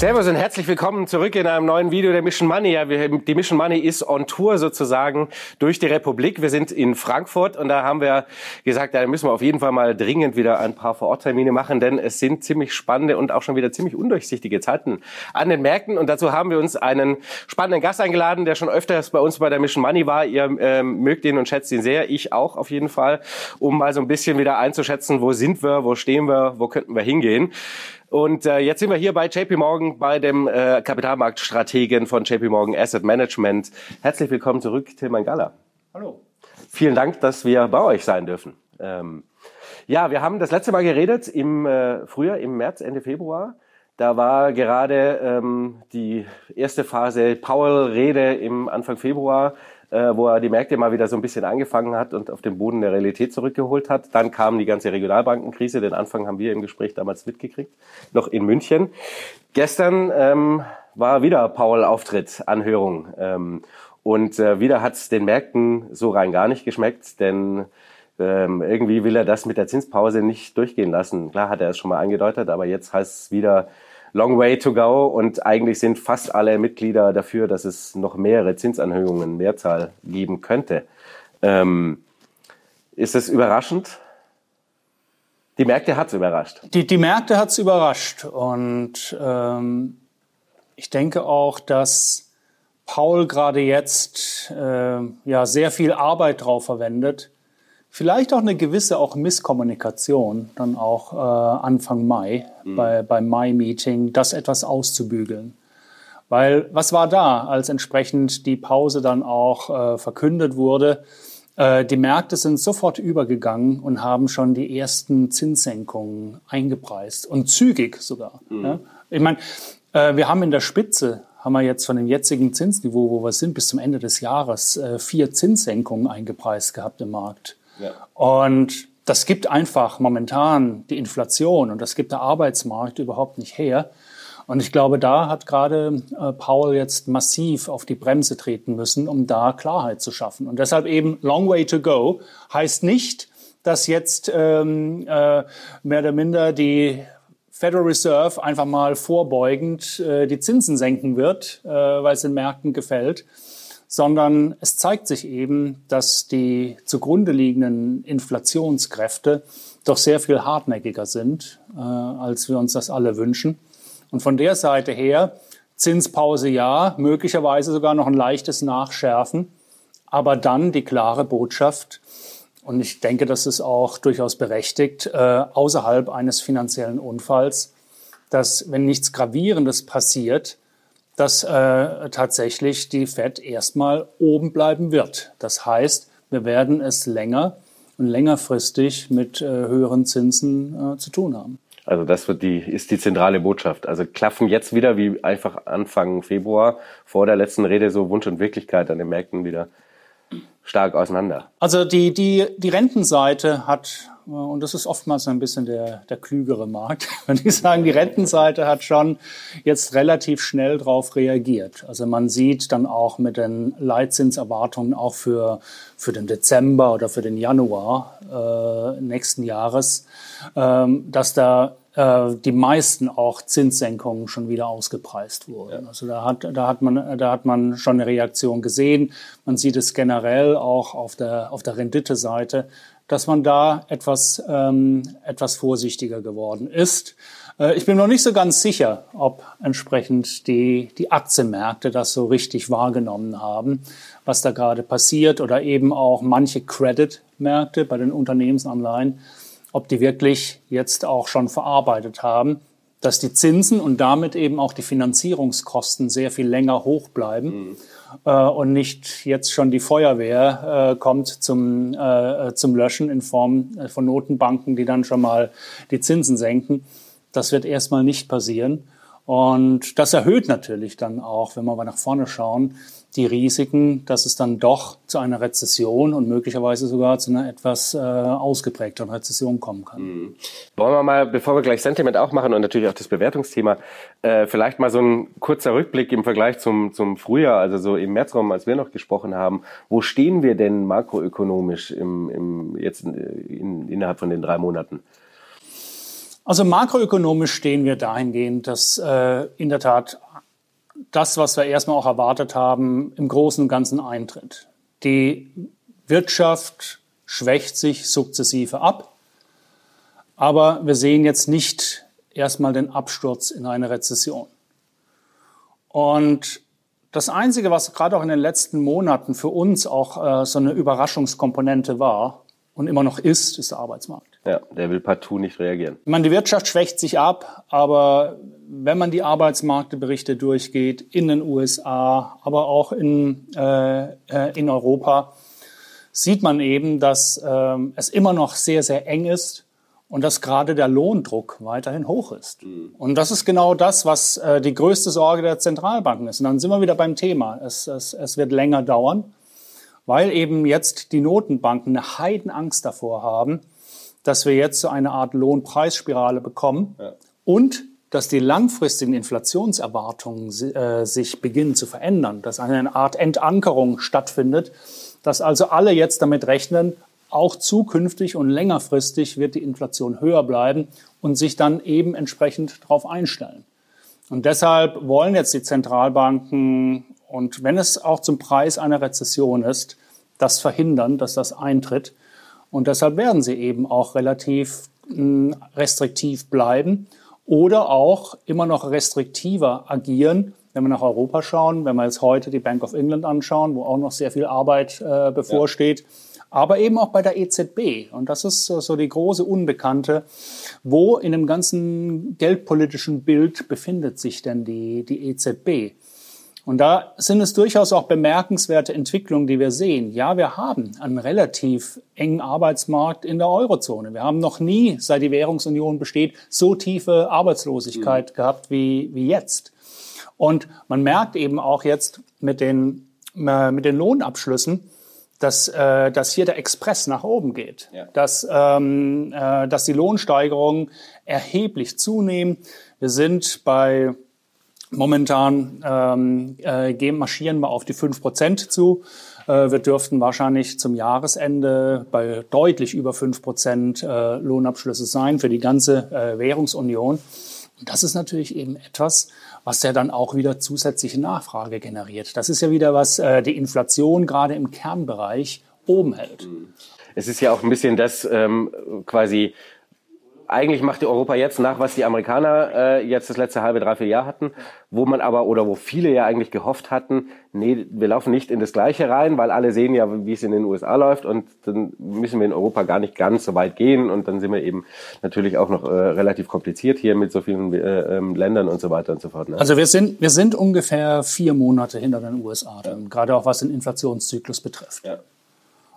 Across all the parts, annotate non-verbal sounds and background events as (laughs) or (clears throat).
Servus und herzlich willkommen zurück in einem neuen Video der Mission Money. Ja, wir, die Mission Money ist on Tour sozusagen durch die Republik. Wir sind in Frankfurt und da haben wir gesagt, da müssen wir auf jeden Fall mal dringend wieder ein paar Vororttermine machen, denn es sind ziemlich spannende und auch schon wieder ziemlich undurchsichtige Zeiten an den Märkten. Und dazu haben wir uns einen spannenden Gast eingeladen, der schon öfters bei uns bei der Mission Money war. Ihr ähm, mögt ihn und schätzt ihn sehr, ich auch auf jeden Fall, um mal so ein bisschen wieder einzuschätzen, wo sind wir, wo stehen wir, wo könnten wir hingehen. Und äh, jetzt sind wir hier bei JP Morgan, bei dem äh, Kapitalmarktstrategen von JP Morgan Asset Management. Herzlich willkommen zurück, Tilman Galler. Hallo. Vielen Dank, dass wir bei euch sein dürfen. Ähm, ja, wir haben das letzte Mal geredet im äh, Frühjahr, im März, Ende Februar. Da war gerade ähm, die erste Phase Powell-Rede im Anfang Februar äh, wo er die Märkte mal wieder so ein bisschen angefangen hat und auf den Boden der Realität zurückgeholt hat. Dann kam die ganze Regionalbankenkrise, den Anfang haben wir im Gespräch damals mitgekriegt, noch in München. Gestern ähm, war wieder Paul-Auftritt, Anhörung. Ähm, und äh, wieder hat es den Märkten so rein gar nicht geschmeckt, denn ähm, irgendwie will er das mit der Zinspause nicht durchgehen lassen. Klar hat er es schon mal angedeutet, aber jetzt heißt es wieder, long way to go und eigentlich sind fast alle Mitglieder dafür, dass es noch mehrere Zinsanhöhungen, Mehrzahl geben könnte. Ähm, ist das überraschend? Die Märkte hat es überrascht. Die, die Märkte hat es überrascht und ähm, ich denke auch, dass Paul gerade jetzt äh, ja sehr viel Arbeit drauf verwendet, vielleicht auch eine gewisse auch Misskommunikation, dann auch äh, Anfang Mai, mhm. bei, beim Mai-Meeting, das etwas auszubügeln. Weil was war da, als entsprechend die Pause dann auch äh, verkündet wurde? Äh, die Märkte sind sofort übergegangen und haben schon die ersten Zinssenkungen eingepreist und zügig sogar. Mhm. Ja? Ich meine, äh, wir haben in der Spitze haben wir jetzt von dem jetzigen Zinsniveau, wo wir sind, bis zum Ende des Jahres äh, vier Zinssenkungen eingepreist gehabt im Markt. Und das gibt einfach momentan die Inflation und das gibt der Arbeitsmarkt überhaupt nicht her. Und ich glaube, da hat gerade äh, Paul jetzt massiv auf die Bremse treten müssen, um da Klarheit zu schaffen. Und deshalb eben Long Way to Go heißt nicht, dass jetzt ähm, äh, mehr oder minder die Federal Reserve einfach mal vorbeugend äh, die Zinsen senken wird, äh, weil es den Märkten gefällt, sondern es zeigt sich eben, dass die zugrunde liegenden Inflationskräfte doch sehr viel hartnäckiger sind, äh, als wir uns das alle wünschen. Und von der Seite her, Zinspause ja, möglicherweise sogar noch ein leichtes Nachschärfen, aber dann die klare Botschaft, und ich denke, das ist auch durchaus berechtigt, äh, außerhalb eines finanziellen Unfalls, dass wenn nichts Gravierendes passiert, dass äh, tatsächlich die Fed erstmal oben bleiben wird. Das heißt, wir werden es länger und längerfristig mit äh, höheren Zinsen äh, zu tun haben. Also das wird die, ist die zentrale Botschaft. Also klaffen jetzt wieder wie einfach Anfang Februar vor der letzten Rede so Wunsch und Wirklichkeit an den Märkten wieder stark auseinander. Also die, die, die Rentenseite hat und das ist oftmals ein bisschen der, der klügere Markt. (laughs) Wenn ich sagen, die Rentenseite hat schon jetzt relativ schnell darauf reagiert. Also man sieht dann auch mit den Leitzinserwartungen auch für, für den Dezember oder für den Januar äh, nächsten Jahres, ähm, dass da äh, die meisten auch Zinssenkungen schon wieder ausgepreist wurden. Ja. Also da hat, da hat man, da hat man schon eine Reaktion gesehen. Man sieht es generell auch auf der, auf der Rendite-Seite, dass man da etwas, ähm, etwas vorsichtiger geworden ist. Äh, ich bin noch nicht so ganz sicher, ob entsprechend die, die Aktienmärkte das so richtig wahrgenommen haben, was da gerade passiert oder eben auch manche Credit-Märkte bei den Unternehmensanleihen, ob die wirklich jetzt auch schon verarbeitet haben, dass die Zinsen und damit eben auch die Finanzierungskosten sehr viel länger hoch bleiben mhm. Äh, und nicht jetzt schon die Feuerwehr äh, kommt zum, äh, zum Löschen in Form äh, von Notenbanken, die dann schon mal die Zinsen senken. Das wird erstmal nicht passieren. Und das erhöht natürlich dann auch, wenn wir mal nach vorne schauen, die Risiken, dass es dann doch zu einer Rezession und möglicherweise sogar zu einer etwas äh, ausgeprägteren Rezession kommen kann. Mhm. Wollen wir mal, bevor wir gleich Sentiment auch machen und natürlich auch das Bewertungsthema, äh, vielleicht mal so ein kurzer Rückblick im Vergleich zum, zum Frühjahr, also so im Märzraum, als wir noch gesprochen haben. Wo stehen wir denn makroökonomisch im, im, jetzt in, in, innerhalb von den drei Monaten? Also makroökonomisch stehen wir dahingehend, dass äh, in der Tat das, was wir erstmal auch erwartet haben, im Großen und Ganzen eintritt. Die Wirtschaft schwächt sich sukzessive ab, aber wir sehen jetzt nicht erstmal den Absturz in eine Rezession. Und das Einzige, was gerade auch in den letzten Monaten für uns auch äh, so eine Überraschungskomponente war und immer noch ist, ist der Arbeitsmarkt. Ja, der will partout nicht reagieren. Ich meine, die Wirtschaft schwächt sich ab, aber wenn man die Arbeitsmarktberichte durchgeht, in den USA, aber auch in, äh, äh, in Europa, sieht man eben, dass äh, es immer noch sehr, sehr eng ist und dass gerade der Lohndruck weiterhin hoch ist. Mhm. Und das ist genau das, was äh, die größte Sorge der Zentralbanken ist. Und dann sind wir wieder beim Thema. Es, es, es wird länger dauern, weil eben jetzt die Notenbanken eine Heidenangst davor haben, dass wir jetzt so eine Art Lohnpreisspirale bekommen ja. und dass die langfristigen Inflationserwartungen äh, sich beginnen zu verändern, dass eine Art Entankerung stattfindet, dass also alle jetzt damit rechnen, auch zukünftig und längerfristig wird die Inflation höher bleiben und sich dann eben entsprechend darauf einstellen. Und deshalb wollen jetzt die Zentralbanken, und wenn es auch zum Preis einer Rezession ist, das verhindern, dass das eintritt. Und deshalb werden sie eben auch relativ hm, restriktiv bleiben oder auch immer noch restriktiver agieren, wenn wir nach Europa schauen, wenn wir jetzt heute die Bank of England anschauen, wo auch noch sehr viel Arbeit äh, bevorsteht, ja. aber eben auch bei der EZB. Und das ist so die große Unbekannte. Wo in dem ganzen geldpolitischen Bild befindet sich denn die, die EZB? Und da sind es durchaus auch bemerkenswerte Entwicklungen, die wir sehen. Ja, wir haben einen relativ engen Arbeitsmarkt in der Eurozone. Wir haben noch nie, seit die Währungsunion besteht, so tiefe Arbeitslosigkeit mhm. gehabt wie, wie jetzt. Und man merkt eben auch jetzt mit den, äh, mit den Lohnabschlüssen, dass, äh, dass hier der Express nach oben geht, ja. dass, ähm, äh, dass die Lohnsteigerungen erheblich zunehmen. Wir sind bei Momentan ähm, äh, gehen, marschieren wir auf die fünf Prozent zu. Äh, wir dürften wahrscheinlich zum Jahresende bei deutlich über fünf Prozent äh, Lohnabschlüsse sein für die ganze äh, Währungsunion. Und das ist natürlich eben etwas, was ja dann auch wieder zusätzliche Nachfrage generiert. Das ist ja wieder, was äh, die Inflation gerade im Kernbereich oben hält. Es ist ja auch ein bisschen das ähm, quasi eigentlich macht die Europa jetzt nach, was die Amerikaner äh, jetzt das letzte halbe, dreiviertel Jahr hatten, wo man aber oder wo viele ja eigentlich gehofft hatten, nee, wir laufen nicht in das Gleiche rein, weil alle sehen ja, wie es in den USA läuft und dann müssen wir in Europa gar nicht ganz so weit gehen und dann sind wir eben natürlich auch noch äh, relativ kompliziert hier mit so vielen äh, ähm, Ländern und so weiter und so fort. Ne? Also wir sind, wir sind ungefähr vier Monate hinter den USA, ja. gerade auch was den Inflationszyklus betrifft. Ja.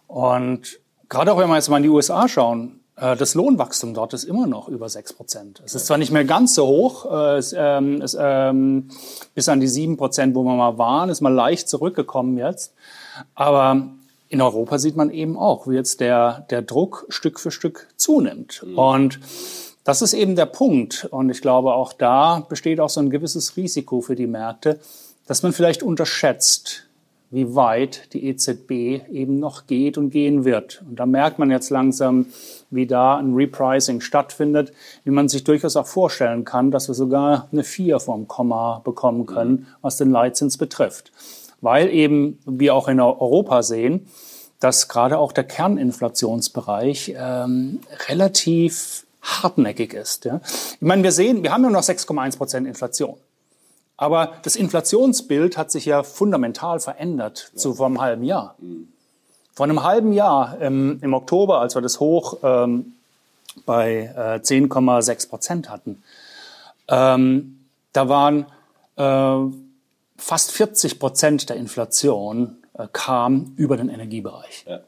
Und gerade auch wenn wir jetzt mal in die USA schauen, das Lohnwachstum dort ist immer noch über 6 Prozent. Es ist zwar nicht mehr ganz so hoch, äh, es, ähm, es, ähm, bis an die 7 Prozent, wo wir mal waren, ist mal leicht zurückgekommen jetzt. Aber in Europa sieht man eben auch, wie jetzt der, der Druck Stück für Stück zunimmt. Mhm. Und das ist eben der Punkt. Und ich glaube, auch da besteht auch so ein gewisses Risiko für die Märkte, dass man vielleicht unterschätzt, wie weit die EZB eben noch geht und gehen wird. Und da merkt man jetzt langsam, wie da ein Repricing stattfindet, wie man sich durchaus auch vorstellen kann, dass wir sogar eine 4 vom Komma bekommen können, was den Leitzins betrifft. Weil eben wir auch in Europa sehen, dass gerade auch der Kerninflationsbereich ähm, relativ hartnäckig ist. Ja. Ich meine, wir sehen, wir haben ja noch 6,1 Prozent Inflation. Aber das Inflationsbild hat sich ja fundamental verändert ja. zu vor einem halben Jahr. Mhm. Vor einem halben Jahr im, im Oktober, als wir das Hoch ähm, bei äh, 10,6 Prozent hatten, ähm, da waren äh, fast 40 Prozent der Inflation äh, kam über den Energiebereich. Ja.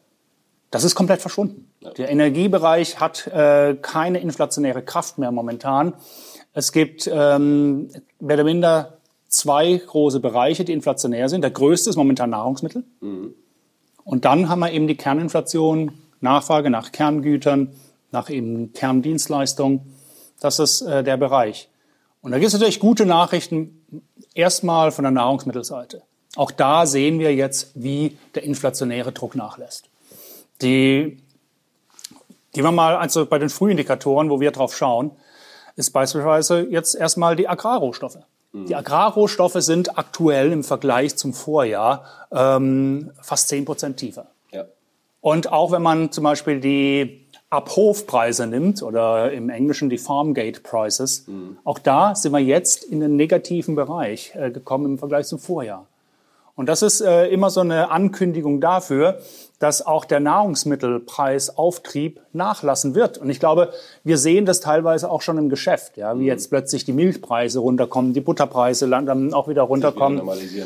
Das ist komplett verschwunden. Der Energiebereich hat äh, keine inflationäre Kraft mehr momentan. Es gibt ähm, mehr oder minder zwei große Bereiche, die inflationär sind. Der größte ist momentan Nahrungsmittel. Mhm. Und dann haben wir eben die Kerninflation, Nachfrage nach Kerngütern, nach eben Kerndienstleistungen. Das ist äh, der Bereich. Und da gibt es natürlich gute Nachrichten, erstmal von der Nahrungsmittelseite. Auch da sehen wir jetzt, wie der inflationäre Druck nachlässt. Die, gehen wir mal also bei den Frühindikatoren, wo wir drauf schauen, ist beispielsweise jetzt erstmal die Agrarrohstoffe. Die Agrarrohstoffe sind aktuell im Vergleich zum Vorjahr ähm, fast zehn Prozent tiefer. Ja. Und auch wenn man zum Beispiel die Abhofpreise nimmt oder im Englischen die Farmgate Prices, mhm. auch da sind wir jetzt in den negativen Bereich äh, gekommen im Vergleich zum Vorjahr. Und das ist äh, immer so eine Ankündigung dafür, dass auch der Nahrungsmittelpreisauftrieb nachlassen wird. Und ich glaube, wir sehen das teilweise auch schon im Geschäft, ja, wie mhm. jetzt plötzlich die Milchpreise runterkommen, die Butterpreise dann auch wieder runterkommen.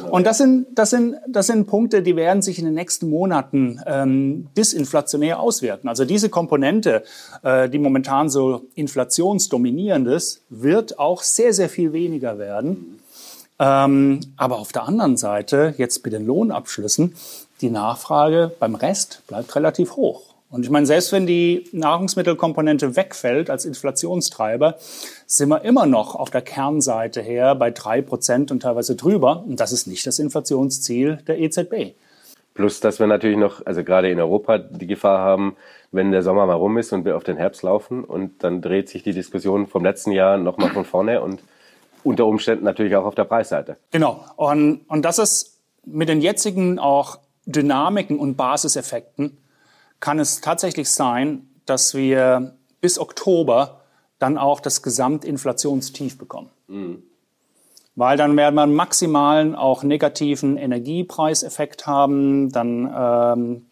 Und das sind, das sind, das sind Punkte, die werden sich in den nächsten Monaten ähm, disinflationär auswirken. Also diese Komponente, äh, die momentan so inflationsdominierend ist, wird auch sehr, sehr viel weniger werden. Ähm, aber auf der anderen Seite, jetzt bei den Lohnabschlüssen, die Nachfrage beim Rest bleibt relativ hoch. Und ich meine, selbst wenn die Nahrungsmittelkomponente wegfällt als Inflationstreiber, sind wir immer noch auf der Kernseite her bei drei Prozent und teilweise drüber. Und das ist nicht das Inflationsziel der EZB. Plus, dass wir natürlich noch, also gerade in Europa, die Gefahr haben, wenn der Sommer mal rum ist und wir auf den Herbst laufen und dann dreht sich die Diskussion vom letzten Jahr nochmal von vorne und unter Umständen natürlich auch auf der Preisseite. Genau. Und, und das ist mit den jetzigen auch Dynamiken und Basiseffekten kann es tatsächlich sein, dass wir bis Oktober dann auch das Gesamtinflationstief bekommen. Mhm. Weil dann werden wir einen maximalen, auch negativen Energiepreiseffekt haben. Dann ähm,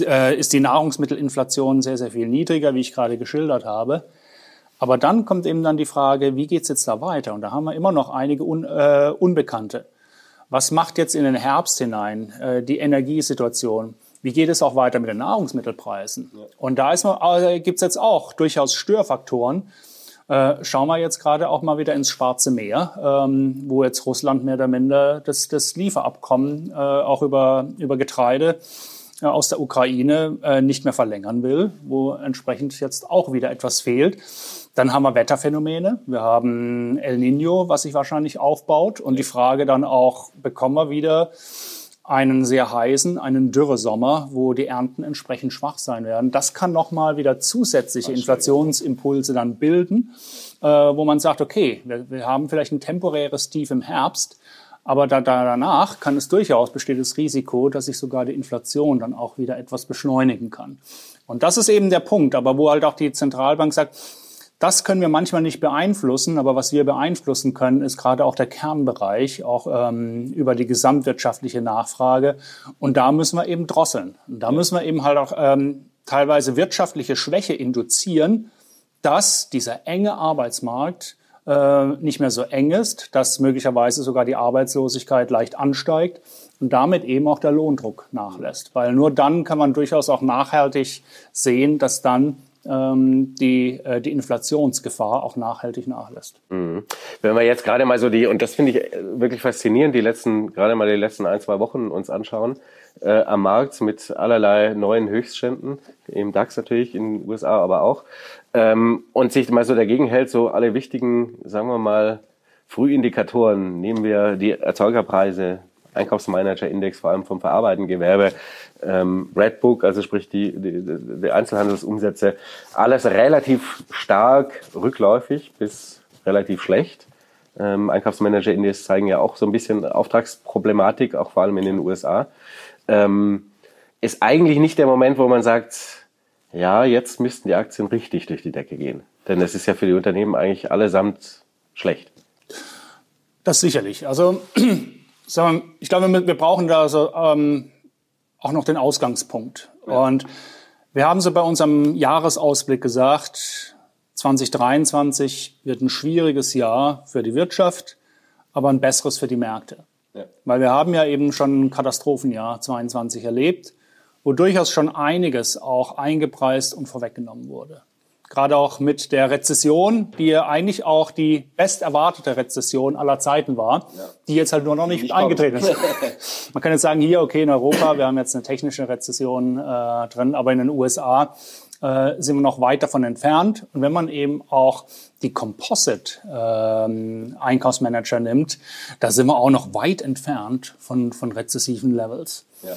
äh, ist die Nahrungsmittelinflation sehr, sehr viel niedriger, wie ich gerade geschildert habe. Aber dann kommt eben dann die Frage, wie geht's jetzt da weiter? Und da haben wir immer noch einige Un äh, Unbekannte. Was macht jetzt in den Herbst hinein äh, die Energiesituation? Wie geht es auch weiter mit den Nahrungsmittelpreisen? Ja. Und da ist man, äh, gibt's jetzt auch durchaus Störfaktoren. Äh, schauen wir jetzt gerade auch mal wieder ins Schwarze Meer, ähm, wo jetzt Russland mehr oder minder das, das Lieferabkommen äh, auch über, über Getreide aus der Ukraine äh, nicht mehr verlängern will, wo entsprechend jetzt auch wieder etwas fehlt. Dann haben wir Wetterphänomene. Wir haben El Nino, was sich wahrscheinlich aufbaut. Und die Frage dann auch, bekommen wir wieder einen sehr heißen, einen Dürresommer, wo die Ernten entsprechend schwach sein werden. Das kann nochmal wieder zusätzliche Inflationsimpulse dann bilden, äh, wo man sagt, okay, wir, wir, haben vielleicht ein temporäres Tief im Herbst, aber da, da danach kann es durchaus besteht das Risiko, dass sich sogar die Inflation dann auch wieder etwas beschleunigen kann. Und das ist eben der Punkt, aber wo halt auch die Zentralbank sagt, das können wir manchmal nicht beeinflussen, aber was wir beeinflussen können, ist gerade auch der Kernbereich, auch ähm, über die gesamtwirtschaftliche Nachfrage. Und da müssen wir eben drosseln. Und da müssen wir eben halt auch ähm, teilweise wirtschaftliche Schwäche induzieren, dass dieser enge Arbeitsmarkt äh, nicht mehr so eng ist, dass möglicherweise sogar die Arbeitslosigkeit leicht ansteigt und damit eben auch der Lohndruck nachlässt. Weil nur dann kann man durchaus auch nachhaltig sehen, dass dann ähm, die, äh, die Inflationsgefahr auch nachhaltig nachlässt. Mhm. Wenn wir jetzt gerade mal so die, und das finde ich äh, wirklich faszinierend, die letzten, gerade mal die letzten ein, zwei Wochen uns anschauen, äh, am Markt mit allerlei neuen Höchstständen, im DAX natürlich, in den USA aber auch, ähm, und sich mal so dagegen hält, so alle wichtigen, sagen wir mal, Frühindikatoren, nehmen wir die Erzeugerpreise, Einkaufsmanager-Index, vor allem vom verarbeitenden Gewerbe, ähm, Redbook, also sprich die, die, die Einzelhandelsumsätze, alles relativ stark rückläufig bis relativ schlecht. Ähm, Einkaufsmanager-Index zeigen ja auch so ein bisschen Auftragsproblematik, auch vor allem in den USA. Ähm, ist eigentlich nicht der Moment, wo man sagt, ja, jetzt müssten die Aktien richtig durch die Decke gehen. Denn es ist ja für die Unternehmen eigentlich allesamt schlecht. Das sicherlich. Also (clears throat) ich glaube, wir brauchen da so ähm, auch noch den Ausgangspunkt. Ja. Und wir haben so bei unserem Jahresausblick gesagt, 2023 wird ein schwieriges Jahr für die Wirtschaft, aber ein besseres für die Märkte. Ja. Weil wir haben ja eben schon ein Katastrophenjahr 22 erlebt, wo durchaus schon einiges auch eingepreist und vorweggenommen wurde gerade auch mit der Rezession, die ja eigentlich auch die best erwartete Rezession aller Zeiten war, ja. die jetzt halt nur noch nicht, nicht eingetreten ist. (laughs) Man kann jetzt sagen, hier, okay, in Europa, wir haben jetzt eine technische Rezession äh, drin, aber in den USA äh, sind wir noch weit davon entfernt. Und wenn man eben auch die Composite-Einkaufsmanager ähm, nimmt, da sind wir auch noch weit entfernt von, von rezessiven Levels. Ja.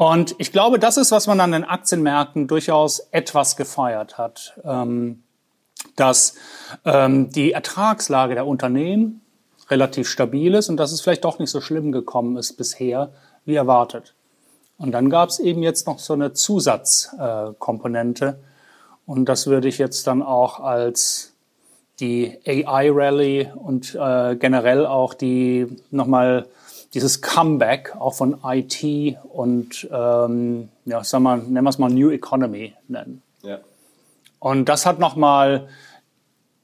Und ich glaube, das ist, was man an den Aktienmärkten durchaus etwas gefeiert hat, ähm, dass ähm, die Ertragslage der Unternehmen relativ stabil ist und dass es vielleicht doch nicht so schlimm gekommen ist bisher, wie erwartet. Und dann gab es eben jetzt noch so eine Zusatzkomponente und das würde ich jetzt dann auch als die AI-Rally und äh, generell auch die nochmal dieses Comeback auch von IT und ähm, ja, sagen wir, nennen wir es mal New Economy nennen. Ja. Und das hat nochmal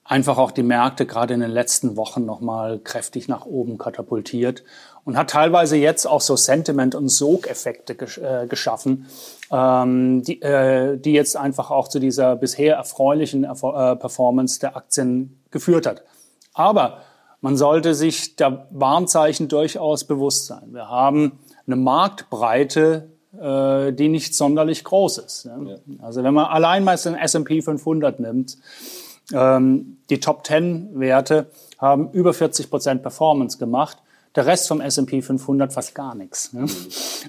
einfach auch die Märkte gerade in den letzten Wochen nochmal kräftig nach oben katapultiert und hat teilweise jetzt auch so Sentiment- und Sogeffekte gesch äh, geschaffen, ähm, die, äh, die jetzt einfach auch zu dieser bisher erfreulichen Erfol äh, Performance der Aktien geführt hat. Aber man sollte sich der Warnzeichen durchaus bewusst sein. Wir haben eine Marktbreite, äh, die nicht sonderlich groß ist. Ne? Ja. Also wenn man allein mal den S&P 500 nimmt, ähm, die Top 10 Werte haben über 40 Prozent Performance gemacht der Rest vom S&P 500 fast gar nichts. Ne? Mhm. (laughs)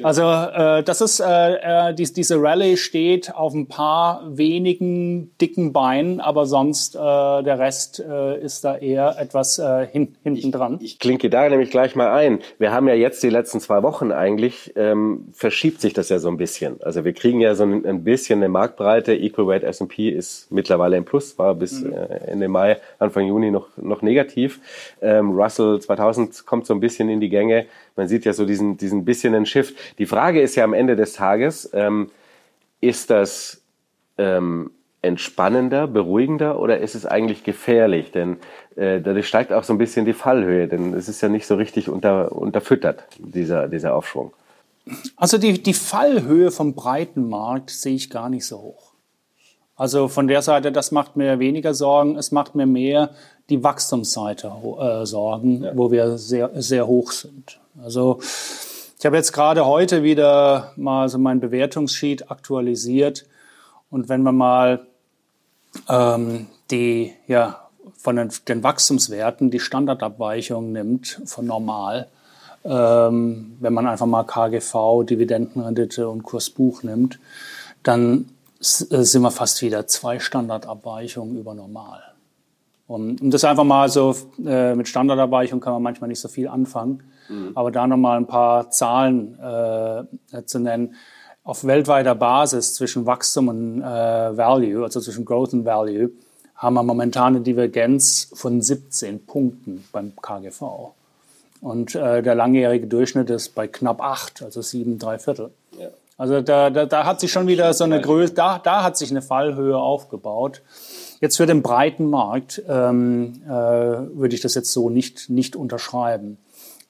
Also äh, das ist äh, äh, dies, diese Rallye steht auf ein paar wenigen dicken Beinen, aber sonst äh, der Rest äh, ist da eher etwas äh, hin, hinten dran. Ich, ich klinke da nämlich gleich mal ein. Wir haben ja jetzt die letzten zwei Wochen eigentlich ähm, verschiebt sich das ja so ein bisschen. Also wir kriegen ja so ein, ein bisschen eine Marktbreite. Equal Weight S&P ist mittlerweile im Plus, war bis mhm. äh, Ende Mai, Anfang Juni noch noch negativ. Ähm, Russell 2000 kommt so ein bisschen bisschen in die Gänge. Man sieht ja so diesen, diesen bisschen einen Shift. Die Frage ist ja am Ende des Tages, ähm, ist das ähm, entspannender, beruhigender oder ist es eigentlich gefährlich? Denn äh, dadurch steigt auch so ein bisschen die Fallhöhe, denn es ist ja nicht so richtig unter, unterfüttert, dieser, dieser Aufschwung. Also die, die Fallhöhe vom breiten Markt sehe ich gar nicht so hoch. Also von der Seite, das macht mir weniger Sorgen. Es macht mir mehr die Wachstumsseite äh, Sorgen, ja. wo wir sehr, sehr hoch sind. Also ich habe jetzt gerade heute wieder mal so mein Bewertungssheet aktualisiert. Und wenn man mal ähm, die, ja, von den, den Wachstumswerten die Standardabweichung nimmt von normal, ähm, wenn man einfach mal KGV, Dividendenrendite und Kursbuch nimmt, dann sind wir fast wieder zwei Standardabweichungen über normal. Und, und das einfach mal so äh, mit Standardabweichung kann man manchmal nicht so viel anfangen, mhm. aber da nochmal ein paar Zahlen äh, zu nennen. Auf weltweiter Basis zwischen Wachstum und äh, Value, also zwischen Growth und Value, haben wir momentan eine Divergenz von 17 Punkten beim KGV. Und äh, der langjährige Durchschnitt ist bei knapp 8, also 7, 3 Viertel. Also da, da, da hat sich schon wieder so eine Größe, da, da hat sich eine Fallhöhe aufgebaut. Jetzt für den breiten Markt ähm, äh, würde ich das jetzt so nicht, nicht unterschreiben.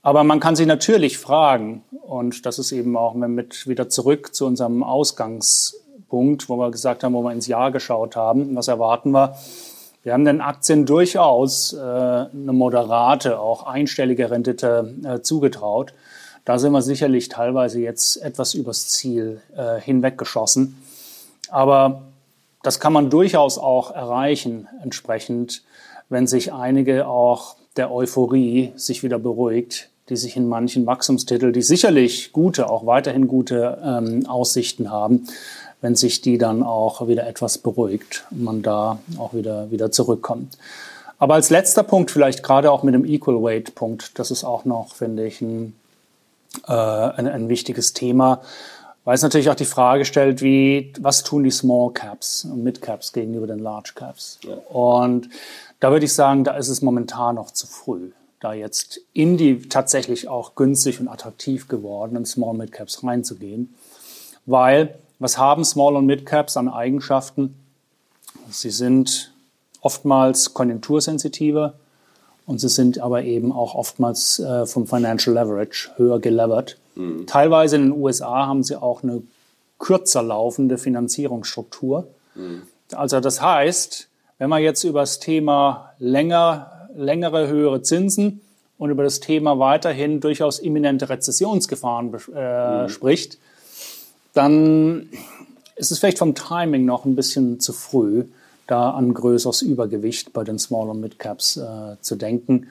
Aber man kann sich natürlich fragen, und das ist eben auch mit wieder zurück zu unserem Ausgangspunkt, wo wir gesagt haben, wo wir ins Jahr geschaut haben, was erwarten wir? Wir haben den Aktien durchaus äh, eine moderate, auch einstellige Rendite äh, zugetraut. Da sind wir sicherlich teilweise jetzt etwas übers Ziel äh, hinweggeschossen. Aber das kann man durchaus auch erreichen, entsprechend, wenn sich einige auch der Euphorie sich wieder beruhigt, die sich in manchen Wachstumstiteln, die sicherlich gute, auch weiterhin gute ähm, Aussichten haben, wenn sich die dann auch wieder etwas beruhigt und man da auch wieder, wieder zurückkommt. Aber als letzter Punkt vielleicht gerade auch mit dem Equal Weight Punkt, das ist auch noch, finde ich, ein äh, ein, ein wichtiges Thema, weil es natürlich auch die Frage stellt, wie, was tun die Small Caps und Mid Caps gegenüber den Large Caps? Ja. Und da würde ich sagen, da ist es momentan noch zu früh, da jetzt in die tatsächlich auch günstig und attraktiv gewordenen Small Mid Caps reinzugehen, weil was haben Small und Mid Caps an Eigenschaften? Sie sind oftmals konjunktursensitiver und sie sind aber eben auch oftmals äh, vom Financial Leverage höher gelevert. Mhm. Teilweise in den USA haben sie auch eine kürzer laufende Finanzierungsstruktur. Mhm. Also das heißt, wenn man jetzt über das Thema länger, längere, höhere Zinsen und über das Thema weiterhin durchaus imminente Rezessionsgefahren äh, mhm. spricht, dann ist es vielleicht vom Timing noch ein bisschen zu früh, da an größeres Übergewicht bei den Small- und Mid-Caps äh, zu denken.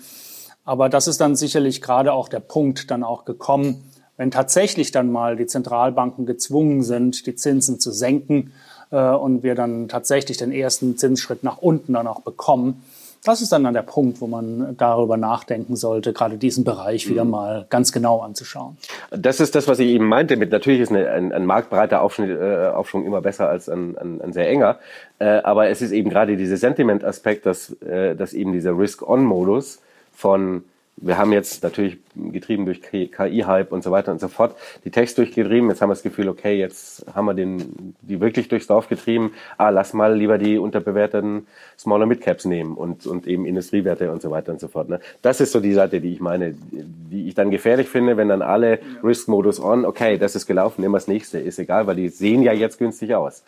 Aber das ist dann sicherlich gerade auch der Punkt dann auch gekommen, wenn tatsächlich dann mal die Zentralbanken gezwungen sind, die Zinsen zu senken äh, und wir dann tatsächlich den ersten Zinsschritt nach unten dann auch bekommen, das ist dann, dann der Punkt, wo man darüber nachdenken sollte, gerade diesen Bereich wieder mhm. mal ganz genau anzuschauen. Das ist das, was ich eben meinte. Mit natürlich ist eine, ein, ein marktbreiter Aufschwung, äh, Aufschwung immer besser als ein, ein, ein sehr enger. Äh, aber es ist eben gerade dieser Sentiment-Aspekt, dass, äh, dass eben dieser Risk-On-Modus von wir haben jetzt natürlich getrieben durch KI-Hype und so weiter und so fort die Text durchgetrieben. Jetzt haben wir das Gefühl, okay, jetzt haben wir den, die wirklich durchs Dorf getrieben. Ah, lass mal lieber die unterbewerteten Smaller Midcaps nehmen und, und eben Industriewerte und so weiter und so fort. Ne? Das ist so die Seite, die ich meine, die ich dann gefährlich finde, wenn dann alle Risk-Modus on, okay, das ist gelaufen, nehmen wir das nächste, ist egal, weil die sehen ja jetzt günstig aus.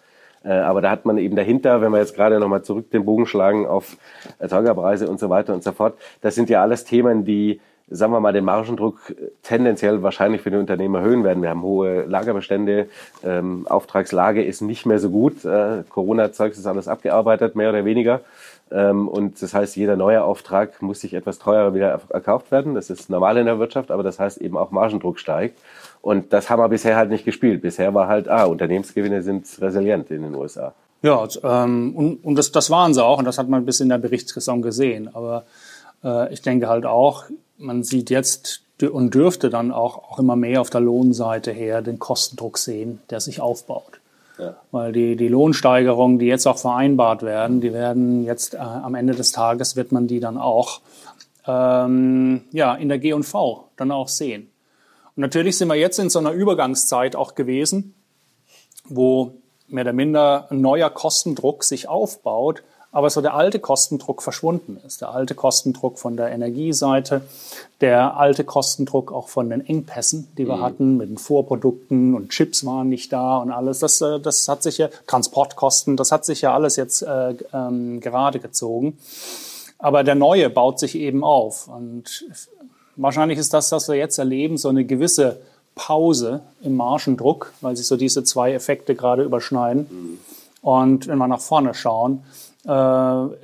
Äh, aber da hat man eben dahinter, wenn wir jetzt gerade nochmal zurück den Bogen schlagen auf Erzeugerpreise und so weiter und so fort, das sind ja alles Themen, die sagen wir mal, den Margendruck tendenziell wahrscheinlich für die Unternehmen erhöhen werden. Wir haben hohe Lagerbestände, ähm, Auftragslage ist nicht mehr so gut. Äh, Corona-Zeugs ist alles abgearbeitet, mehr oder weniger. Ähm, und das heißt, jeder neue Auftrag muss sich etwas teurer wieder erkauft werden. Das ist normal in der Wirtschaft, aber das heißt eben auch Margendruck steigt. Und das haben wir bisher halt nicht gespielt. Bisher war halt, ah, Unternehmensgewinne sind resilient in den USA. Ja, ähm, und, und das, das waren sie auch und das hat man bis in der Berichtssaison gesehen. Aber äh, ich denke halt auch, man sieht jetzt und dürfte dann auch, auch immer mehr auf der Lohnseite her den Kostendruck sehen, der sich aufbaut. Ja. Weil die, die Lohnsteigerungen, die jetzt auch vereinbart werden, die werden jetzt äh, am Ende des Tages wird man die dann auch ähm, ja, in der G&V dann auch sehen. Und natürlich sind wir jetzt in so einer Übergangszeit auch gewesen, wo mehr oder minder ein neuer Kostendruck sich aufbaut, aber so der alte Kostendruck verschwunden ist. Der alte Kostendruck von der Energieseite, der alte Kostendruck auch von den Engpässen, die wir mhm. hatten mit den Vorprodukten und Chips waren nicht da und alles. Das, äh, das hat sich ja, Transportkosten, das hat sich ja alles jetzt äh, ähm, gerade gezogen. Aber der neue baut sich eben auf. Und Wahrscheinlich ist das, was wir jetzt erleben, so eine gewisse Pause im Margendruck, weil sich so diese zwei Effekte gerade überschneiden. Mhm. Und wenn wir nach vorne schauen,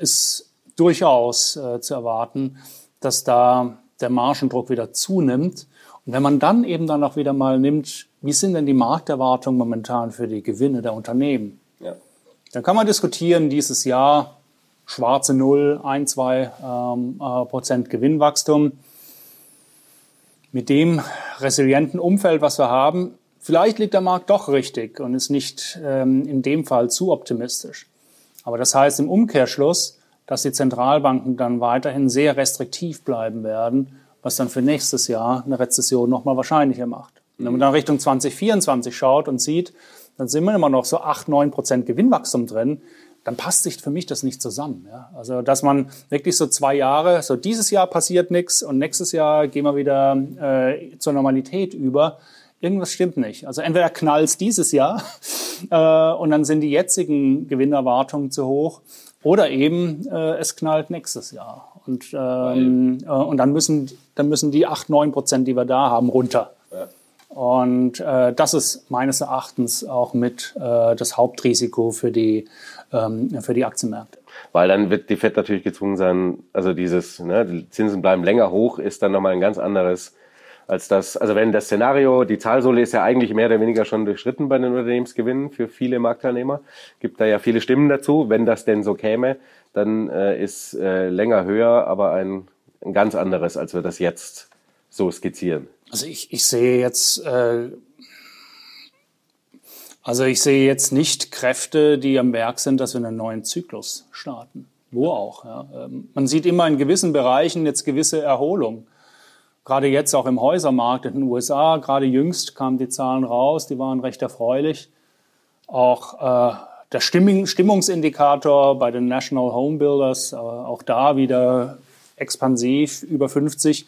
ist durchaus äh, zu erwarten, dass da der Margendruck wieder zunimmt. Und wenn man dann eben dann auch wieder mal nimmt, wie sind denn die Markterwartungen momentan für die Gewinne der Unternehmen? Ja. Dann kann man diskutieren, dieses Jahr schwarze Null, ein, zwei ähm, äh, Prozent Gewinnwachstum mit dem resilienten Umfeld, was wir haben, vielleicht liegt der Markt doch richtig und ist nicht ähm, in dem Fall zu optimistisch. Aber das heißt im Umkehrschluss, dass die Zentralbanken dann weiterhin sehr restriktiv bleiben werden, was dann für nächstes Jahr eine Rezession nochmal wahrscheinlicher macht. Und wenn man dann Richtung 2024 schaut und sieht, dann sind wir immer noch so 8, 9 Prozent Gewinnwachstum drin dann passt sich für mich das nicht zusammen. Ja? Also, dass man wirklich so zwei Jahre, so dieses Jahr passiert nichts und nächstes Jahr gehen wir wieder äh, zur Normalität über. Irgendwas stimmt nicht. Also entweder knallt dieses Jahr (laughs) äh, und dann sind die jetzigen Gewinnerwartungen zu hoch oder eben äh, es knallt nächstes Jahr. Und, ähm, äh, und dann, müssen, dann müssen die acht neun Prozent, die wir da haben, runter. Ja. Und äh, das ist meines Erachtens auch mit äh, das Hauptrisiko für die ähm, für die Aktienmärkte. Weil dann wird die FED natürlich gezwungen sein, also dieses, ne, die Zinsen bleiben länger hoch, ist dann nochmal ein ganz anderes als das, also wenn das Szenario, die Zahlsohle ist ja eigentlich mehr oder weniger schon durchschritten bei den Unternehmensgewinnen für viele Marktteilnehmer, gibt da ja viele Stimmen dazu. Wenn das denn so käme, dann äh, ist äh, länger höher, aber ein, ein ganz anderes, als wir das jetzt so skizzieren. Also ich, ich sehe jetzt äh, also ich sehe jetzt nicht Kräfte, die am Werk sind, dass wir einen neuen Zyklus starten. Wo auch. Ja. Ähm, man sieht immer in gewissen Bereichen jetzt gewisse Erholung. Gerade jetzt auch im Häusermarkt in den USA, gerade jüngst kamen die Zahlen raus, die waren recht erfreulich. Auch äh, der Stimmung, Stimmungsindikator bei den National Home Builders, äh, auch da wieder expansiv über 50.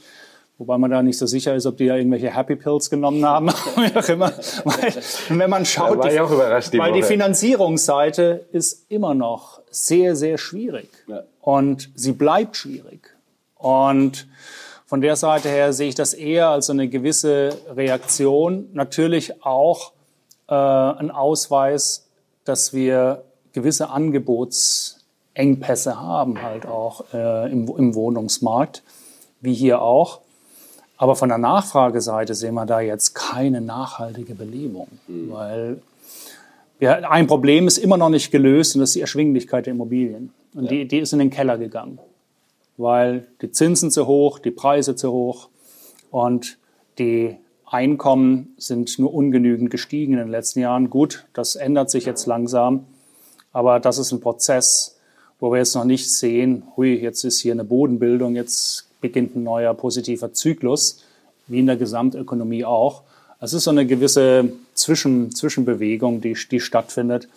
Wobei man da nicht so sicher ist, ob die ja irgendwelche Happy Pills genommen haben. (laughs) immer. Weil, wenn man schaut, die, die weil die Finanzierungsseite ist immer noch sehr, sehr schwierig. Ja. Und sie bleibt schwierig. Und von der Seite her sehe ich das eher als eine gewisse Reaktion. Natürlich auch äh, ein Ausweis, dass wir gewisse Angebotsengpässe haben, halt auch äh, im, im Wohnungsmarkt, wie hier auch. Aber von der Nachfrageseite sehen wir da jetzt keine nachhaltige Belebung, mhm. weil ja, ein Problem ist immer noch nicht gelöst und das ist die Erschwinglichkeit der Immobilien. Und ja. die, die ist in den Keller gegangen, weil die Zinsen zu hoch, die Preise zu hoch und die Einkommen sind nur ungenügend gestiegen in den letzten Jahren. Gut, das ändert sich jetzt langsam, aber das ist ein Prozess, wo wir jetzt noch nicht sehen, hui, jetzt ist hier eine Bodenbildung, jetzt beginnt ein neuer positiver Zyklus, wie in der Gesamtökonomie auch. Es ist so eine gewisse Zwischen, Zwischenbewegung, die, die stattfindet.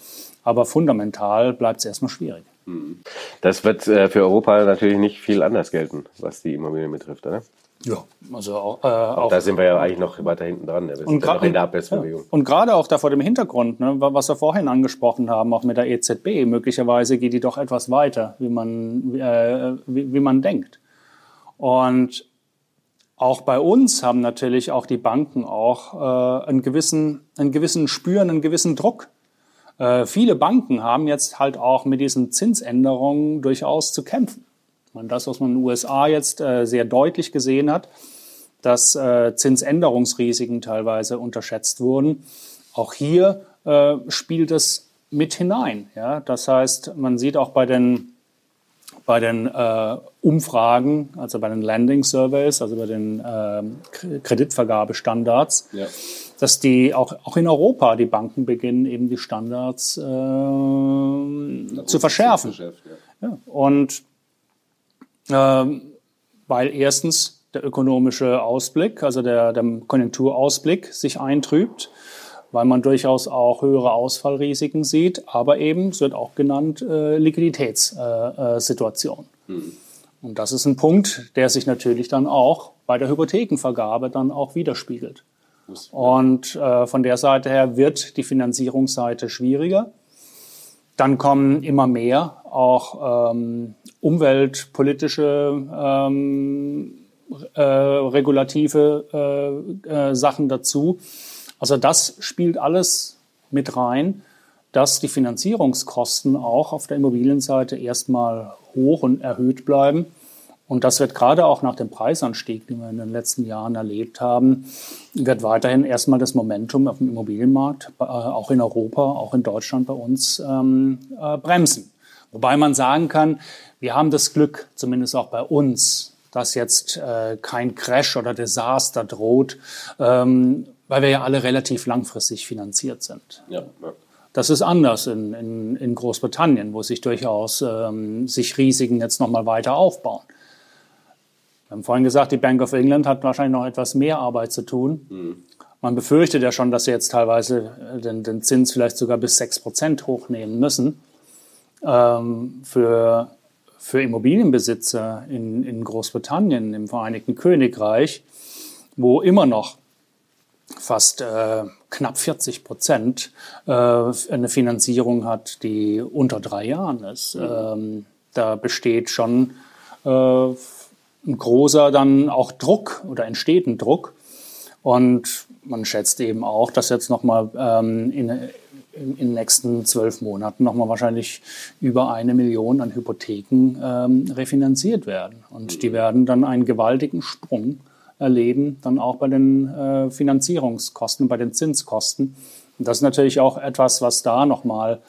Aber fundamental bleibt es erstmal schwierig. Hm. Das wird äh, für Europa natürlich nicht viel anders gelten, was die Immobilien betrifft, oder? Ja, also auch, äh, auch, auch, da sind wir ja eigentlich noch weiter hinten dran. Ne? Wir und gerade ja, und gerade auch da vor dem Hintergrund, ne, was wir vorhin angesprochen haben, auch mit der EZB, möglicherweise geht die doch etwas weiter, wie man, äh, wie, wie man denkt. Und auch bei uns haben natürlich auch die Banken auch äh, einen gewissen, einen gewissen Spüren, einen gewissen Druck. Äh, viele Banken haben jetzt halt auch mit diesen Zinsänderungen durchaus zu kämpfen. Und das, was man in den USA jetzt äh, sehr deutlich gesehen hat, dass äh, Zinsänderungsrisiken teilweise unterschätzt wurden. Auch hier äh, spielt es mit hinein. Ja? Das heißt, man sieht auch bei den bei den äh, Umfragen, also bei den Landing Surveys, also bei den äh, Kreditvergabestandards, ja. dass die auch, auch in Europa die Banken beginnen, eben die Standards äh, zu verschärfen. Ja. Und ähm, weil erstens der ökonomische Ausblick, also der, der Konjunkturausblick sich eintrübt weil man durchaus auch höhere Ausfallrisiken sieht, aber eben, es wird auch genannt, äh, Liquiditätssituation. Mhm. Und das ist ein Punkt, der sich natürlich dann auch bei der Hypothekenvergabe dann auch widerspiegelt. Und äh, von der Seite her wird die Finanzierungsseite schwieriger. Dann kommen immer mehr auch ähm, umweltpolitische ähm, äh, regulative äh, äh, Sachen dazu. Also das spielt alles mit rein, dass die Finanzierungskosten auch auf der Immobilienseite erstmal hoch und erhöht bleiben. Und das wird gerade auch nach dem Preisanstieg, den wir in den letzten Jahren erlebt haben, wird weiterhin erstmal das Momentum auf dem Immobilienmarkt, äh, auch in Europa, auch in Deutschland bei uns, ähm, äh, bremsen. Wobei man sagen kann, wir haben das Glück, zumindest auch bei uns, dass jetzt äh, kein Crash oder Desaster droht. Ähm, weil wir ja alle relativ langfristig finanziert sind. Ja, ja. Das ist anders in, in, in, Großbritannien, wo sich durchaus ähm, sich Risiken jetzt nochmal weiter aufbauen. Wir haben vorhin gesagt, die Bank of England hat wahrscheinlich noch etwas mehr Arbeit zu tun. Mhm. Man befürchtet ja schon, dass sie jetzt teilweise den, den Zins vielleicht sogar bis 6 Prozent hochnehmen müssen. Ähm, für, für Immobilienbesitzer in, in Großbritannien, im Vereinigten Königreich, wo immer noch fast äh, knapp 40 Prozent äh, eine Finanzierung hat, die unter drei Jahren ist. Mhm. Ähm, da besteht schon äh, ein großer dann auch Druck oder entsteht ein Druck. Und man schätzt eben auch, dass jetzt nochmal ähm, in, in, den nächsten zwölf Monaten nochmal wahrscheinlich über eine Million an Hypotheken ähm, refinanziert werden. Und die mhm. werden dann einen gewaltigen Sprung erleben, dann auch bei den äh, Finanzierungskosten, bei den Zinskosten. Und das ist natürlich auch etwas, was da nochmal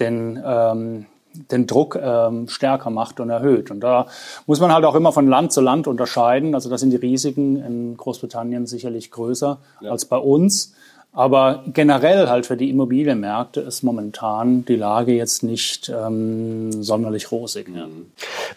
den, ähm, den Druck ähm, stärker macht und erhöht. Und da muss man halt auch immer von Land zu Land unterscheiden. Also da sind die Risiken in Großbritannien sicherlich größer ja. als bei uns. Aber generell halt für die Immobilienmärkte ist momentan die Lage jetzt nicht ähm, sonderlich rosig. Ja.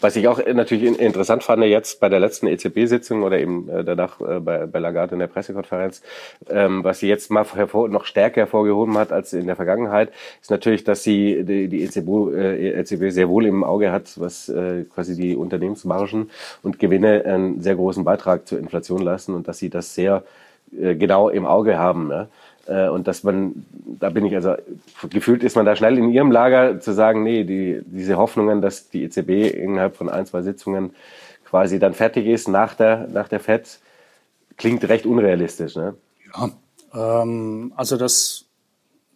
Was ich auch natürlich interessant fand jetzt bei der letzten EZB-Sitzung oder eben äh, danach äh, bei, bei Lagarde in der Pressekonferenz, ähm, was sie jetzt mal hervor, noch stärker hervorgehoben hat als in der Vergangenheit, ist natürlich, dass sie die, die EZB, äh, EZB sehr wohl im Auge hat, was äh, quasi die Unternehmensmargen und Gewinne einen sehr großen Beitrag zur Inflation leisten und dass sie das sehr genau im Auge haben. Ja? Äh, und dass man, da bin ich also, gefühlt ist man da schnell in ihrem Lager zu sagen, nee, die, diese Hoffnungen, dass die EZB innerhalb von ein, zwei Sitzungen quasi dann fertig ist nach der, nach der FED, klingt recht unrealistisch. Ne? Ja, ähm, also das,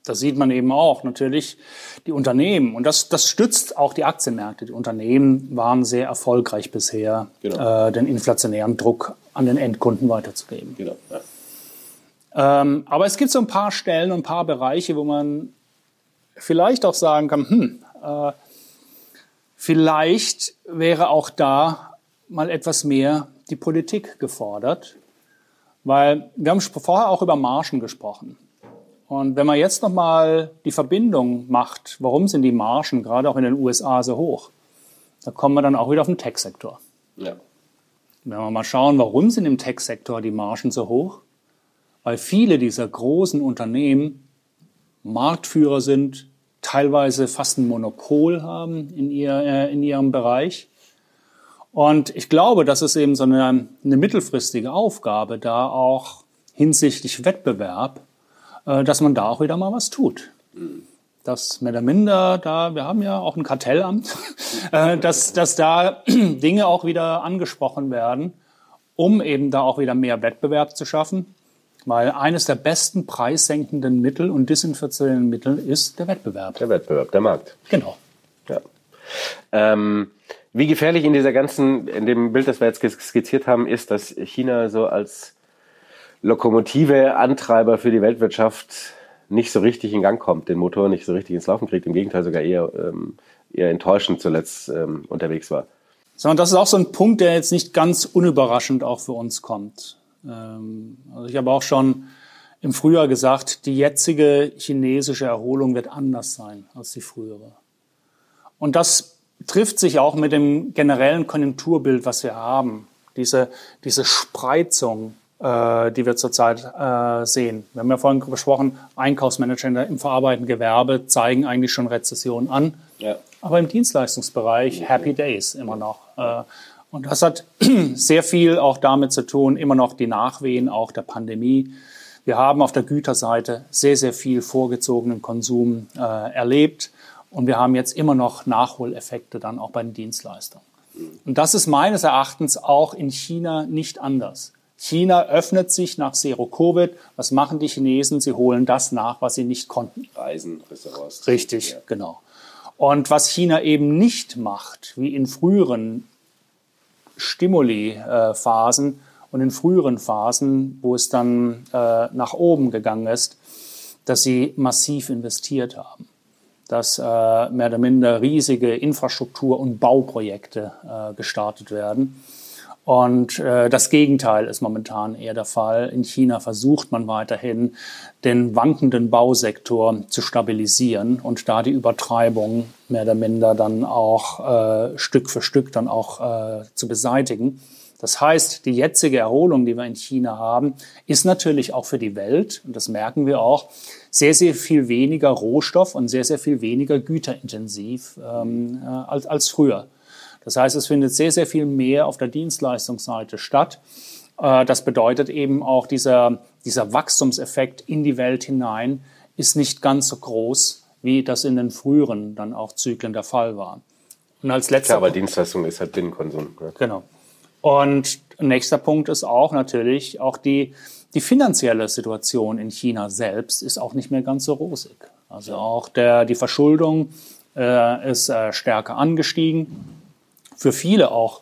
das sieht man eben auch natürlich die Unternehmen und das, das stützt auch die Aktienmärkte. Die Unternehmen waren sehr erfolgreich bisher, genau. äh, den inflationären Druck an den Endkunden weiterzugeben. Genau. Ja. Ähm, aber es gibt so ein paar Stellen und ein paar Bereiche, wo man vielleicht auch sagen kann, hm, äh, vielleicht wäre auch da mal etwas mehr die Politik gefordert, weil wir haben vorher auch über Margen gesprochen. Und wenn man jetzt nochmal die Verbindung macht, warum sind die Margen gerade auch in den USA so hoch, da kommen wir dann auch wieder auf den Tech-Sektor. Ja. Wenn wir mal schauen, warum sind im Tech-Sektor die Margen so hoch, weil viele dieser großen Unternehmen Marktführer sind, teilweise fast ein Monopol haben in, ihr, äh, in ihrem Bereich. Und ich glaube, das ist eben so eine, eine mittelfristige Aufgabe, da auch hinsichtlich Wettbewerb, äh, dass man da auch wieder mal was tut. Dass mehr oder minder da, wir haben ja auch ein Kartellamt, (laughs) äh, dass, dass da (clears throat) Dinge auch wieder angesprochen werden, um eben da auch wieder mehr Wettbewerb zu schaffen. Weil eines der besten preissenkenden Mittel und desinfizierenden Mittel ist der Wettbewerb. Der Wettbewerb, der Markt. Genau. Ja. Ähm, wie gefährlich in dieser ganzen, in dem Bild, das wir jetzt skizziert haben, ist, dass China so als Lokomotive, Antreiber für die Weltwirtschaft nicht so richtig in Gang kommt, den Motor nicht so richtig ins Laufen kriegt, im Gegenteil sogar eher, ähm, eher enttäuschend zuletzt ähm, unterwegs war. Sondern das ist auch so ein Punkt, der jetzt nicht ganz unüberraschend auch für uns kommt. Ähm, also ich habe auch schon im Frühjahr gesagt, die jetzige chinesische Erholung wird anders sein als die frühere. Und das trifft sich auch mit dem generellen Konjunkturbild, was wir haben. Diese, diese Spreizung, äh, die wir zurzeit äh, sehen. Wir haben ja vorhin besprochen, Einkaufsmanager im verarbeitenden Gewerbe zeigen eigentlich schon Rezession an. Ja. Aber im Dienstleistungsbereich Happy Days immer noch. Äh, und das hat (clears throat) sehr viel auch damit zu tun, immer noch die Nachwehen auch der Pandemie. Wir haben auf der Güterseite sehr, sehr viel vorgezogenen Konsum äh, erlebt und wir haben jetzt immer noch Nachholeffekte dann auch bei den Dienstleistern. Und das ist meines Erachtens auch in China nicht anders. China öffnet sich nach Zero Covid. Was machen die Chinesen? Sie holen das nach, was sie nicht konnten. Reisen, Restaurants. Richtig, ja. genau. Und was China eben nicht macht, wie in früheren Stimuli-Phasen und in früheren Phasen, wo es dann äh, nach oben gegangen ist, dass sie massiv investiert haben. Dass äh, mehr oder minder riesige Infrastruktur- und Bauprojekte äh, gestartet werden und äh, das Gegenteil ist momentan eher der Fall. In China versucht man weiterhin, den wankenden Bausektor zu stabilisieren und da die Übertreibung mehr oder minder dann auch äh, Stück für Stück dann auch äh, zu beseitigen. Das heißt, die jetzige Erholung, die wir in China haben, ist natürlich auch für die Welt, und das merken wir auch, sehr, sehr viel weniger Rohstoff und sehr, sehr viel weniger güterintensiv ähm, äh, als, als früher. Das heißt, es findet sehr, sehr viel mehr auf der Dienstleistungsseite statt. Äh, das bedeutet eben auch, dieser, dieser Wachstumseffekt in die Welt hinein ist nicht ganz so groß, wie das in den früheren dann auch Zyklen der Fall war. Und als letzter. Klar, aber Dienstleistung ist halt Binnenkonsum. Ja. Genau. Und nächster Punkt ist auch natürlich auch die, die finanzielle Situation in China selbst ist auch nicht mehr ganz so rosig. Also auch der, die Verschuldung äh, ist äh, stärker angestiegen für viele auch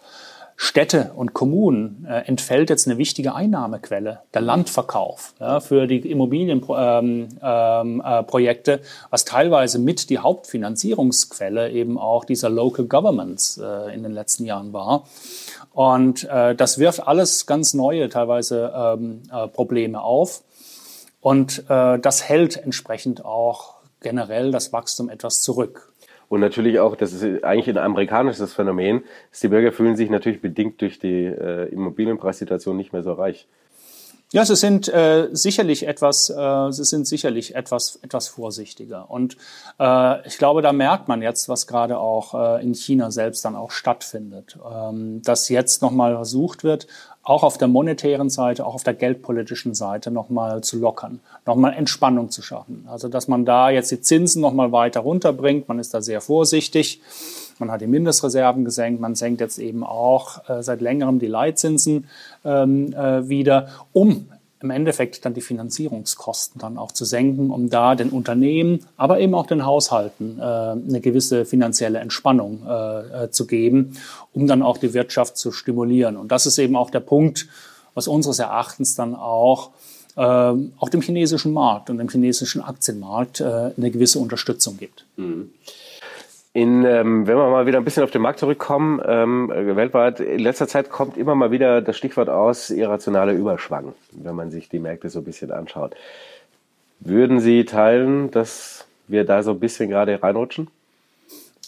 Städte und Kommunen äh, entfällt jetzt eine wichtige Einnahmequelle, der Landverkauf ja, für die Immobilienprojekte, ähm, ähm, äh, was teilweise mit die Hauptfinanzierungsquelle eben auch dieser Local Governments äh, in den letzten Jahren war. Und äh, das wirft alles ganz neue teilweise ähm, äh, Probleme auf. Und äh, das hält entsprechend auch generell das Wachstum etwas zurück. Und natürlich auch, das ist eigentlich ein amerikanisches Phänomen, dass die Bürger fühlen sich natürlich bedingt durch die äh, Immobilienpreissituation nicht mehr so reich. Ja, sie sind äh, sicherlich etwas, äh, sie sind sicherlich etwas, etwas vorsichtiger. Und äh, ich glaube, da merkt man jetzt, was gerade auch äh, in China selbst dann auch stattfindet, ähm, dass jetzt nochmal versucht wird, auch auf der monetären Seite, auch auf der geldpolitischen Seite nochmal zu lockern, nochmal Entspannung zu schaffen. Also, dass man da jetzt die Zinsen nochmal weiter runterbringt. Man ist da sehr vorsichtig. Man hat die Mindestreserven gesenkt. Man senkt jetzt eben auch äh, seit längerem die Leitzinsen ähm, äh, wieder, um im Endeffekt dann die Finanzierungskosten dann auch zu senken, um da den Unternehmen, aber eben auch den Haushalten äh, eine gewisse finanzielle Entspannung äh, äh, zu geben, um dann auch die Wirtschaft zu stimulieren. Und das ist eben auch der Punkt, was unseres Erachtens dann auch äh, auch dem chinesischen Markt und dem chinesischen Aktienmarkt äh, eine gewisse Unterstützung gibt. Mhm. In, ähm, wenn wir mal wieder ein bisschen auf den Markt zurückkommen, ähm, weltweit, in letzter Zeit kommt immer mal wieder das Stichwort aus, irrationaler Überschwang, wenn man sich die Märkte so ein bisschen anschaut. Würden Sie teilen, dass wir da so ein bisschen gerade reinrutschen?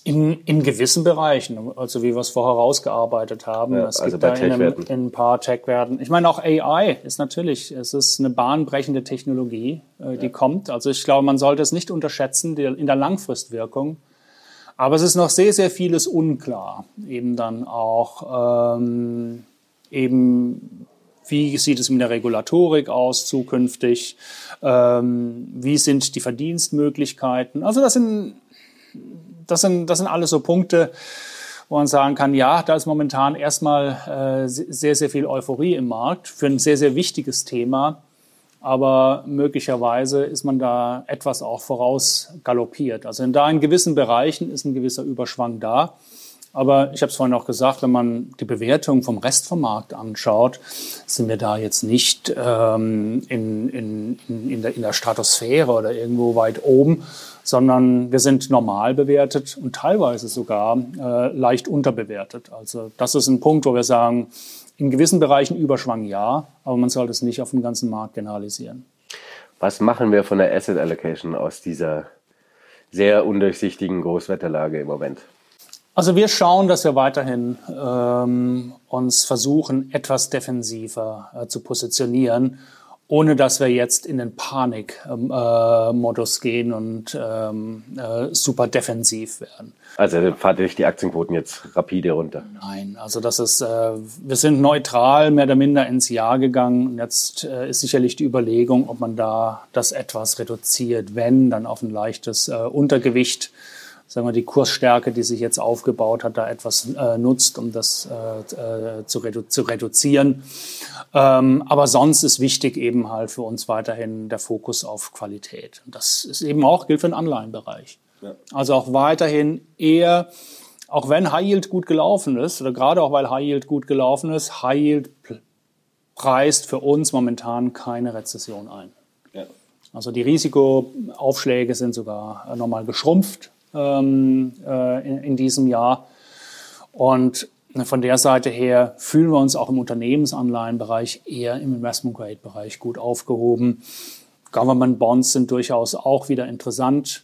In, in gewissen Bereichen, also wie wir es vorher rausgearbeitet haben. Ja, es also gibt da in, einem, in, ein paar Tech-Werten. Ich meine, auch AI ist natürlich, es ist eine bahnbrechende Technologie, äh, die ja. kommt. Also ich glaube, man sollte es nicht unterschätzen die, in der Langfristwirkung. Aber es ist noch sehr, sehr vieles unklar. Eben dann auch, ähm, eben, wie sieht es mit der Regulatorik aus zukünftig? Ähm, wie sind die Verdienstmöglichkeiten? Also das sind, das sind, das sind alles so Punkte, wo man sagen kann, ja, da ist momentan erstmal äh, sehr, sehr viel Euphorie im Markt für ein sehr, sehr wichtiges Thema aber möglicherweise ist man da etwas auch vorausgaloppiert. Also in da in gewissen Bereichen ist ein gewisser Überschwang da. Aber ich habe es vorhin auch gesagt, wenn man die Bewertung vom Rest vom Markt anschaut, sind wir da jetzt nicht ähm, in, in, in, der, in der Stratosphäre oder irgendwo weit oben, sondern wir sind normal bewertet und teilweise sogar äh, leicht unterbewertet. Also das ist ein Punkt, wo wir sagen, in gewissen Bereichen Überschwang ja, aber man sollte es nicht auf den ganzen Markt generalisieren. Was machen wir von der Asset Allocation aus dieser sehr undurchsichtigen Großwetterlage im Moment? Also wir schauen, dass wir weiterhin ähm, uns versuchen, etwas defensiver äh, zu positionieren ohne dass wir jetzt in den Panikmodus gehen und ähm, äh, super defensiv werden. Also fahrt ihr die Aktienquoten jetzt rapide runter? Nein, also das ist, äh, wir sind neutral mehr oder minder ins Jahr gegangen. Und jetzt äh, ist sicherlich die Überlegung, ob man da das etwas reduziert, wenn, dann auf ein leichtes äh, Untergewicht sagen wir, die Kursstärke, die sich jetzt aufgebaut hat, da etwas äh, nutzt, um das äh, äh, zu, redu zu, reduzieren. Ähm, aber sonst ist wichtig eben halt für uns weiterhin der Fokus auf Qualität. Und das ist eben auch, gilt für den Anleihenbereich. Ja. Also auch weiterhin eher, auch wenn High Yield gut gelaufen ist, oder gerade auch weil High Yield gut gelaufen ist, High Yield preist für uns momentan keine Rezession ein. Ja. Also die Risikoaufschläge sind sogar nochmal geschrumpft ähm, äh, in, in diesem Jahr. Und von der Seite her fühlen wir uns auch im Unternehmensanleihenbereich eher im Investment-Grade-Bereich gut aufgehoben. Government Bonds sind durchaus auch wieder interessant,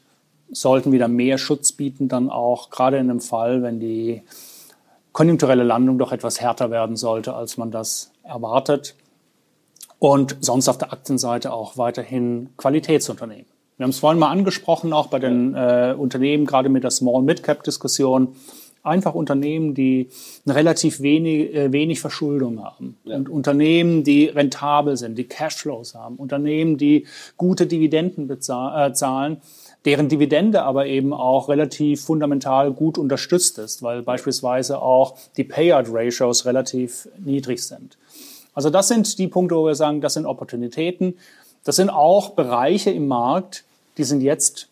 sollten wieder mehr Schutz bieten, dann auch gerade in dem Fall, wenn die konjunkturelle Landung doch etwas härter werden sollte, als man das erwartet. Und sonst auf der Aktienseite auch weiterhin Qualitätsunternehmen. Wir haben es vorhin mal angesprochen, auch bei den äh, Unternehmen, gerade mit der Small-Mid-Cap-Diskussion. Einfach Unternehmen, die relativ wenig, äh, wenig Verschuldung haben. Ja. Und Unternehmen, die rentabel sind, die Cashflows haben. Unternehmen, die gute Dividenden bezahlen, äh, deren Dividende aber eben auch relativ fundamental gut unterstützt ist, weil beispielsweise auch die Payout-Ratios relativ niedrig sind. Also das sind die Punkte, wo wir sagen, das sind Opportunitäten. Das sind auch Bereiche im Markt, die sind jetzt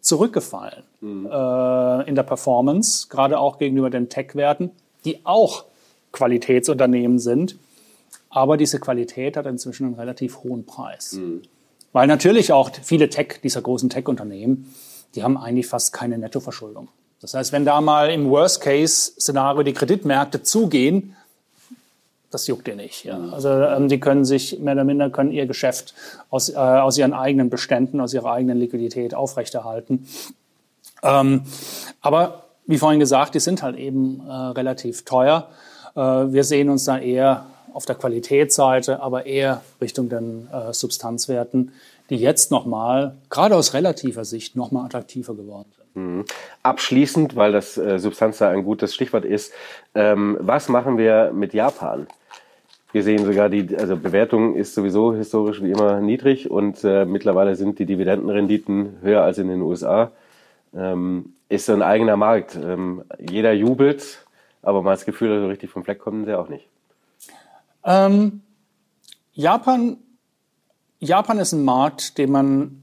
zurückgefallen mhm. äh, in der Performance, gerade auch gegenüber den Tech-Werten, die auch Qualitätsunternehmen sind. Aber diese Qualität hat inzwischen einen relativ hohen Preis. Mhm. Weil natürlich auch viele Tech, dieser großen Tech-Unternehmen, die haben eigentlich fast keine Nettoverschuldung. Das heißt, wenn da mal im Worst-Case-Szenario die Kreditmärkte zugehen, das juckt ihr nicht. Ja. Also ähm, die können sich mehr oder minder können ihr Geschäft aus, äh, aus ihren eigenen Beständen, aus ihrer eigenen Liquidität aufrechterhalten. Ähm, aber wie vorhin gesagt, die sind halt eben äh, relativ teuer. Äh, wir sehen uns da eher auf der Qualitätsseite, aber eher Richtung den äh, Substanzwerten, die jetzt nochmal, gerade aus relativer Sicht, nochmal attraktiver geworden sind. Mhm. Abschließend, weil das äh, Substanz ein gutes Stichwort ist, ähm, was machen wir mit Japan? Wir sehen sogar die, also Bewertung ist sowieso historisch wie immer niedrig und äh, mittlerweile sind die Dividendenrenditen höher als in den USA. Ähm, ist so ein eigener Markt. Ähm, jeder jubelt, aber man hat das Gefühl, so richtig vom Fleck kommen sie auch nicht. Ähm, Japan, Japan ist ein Markt, den man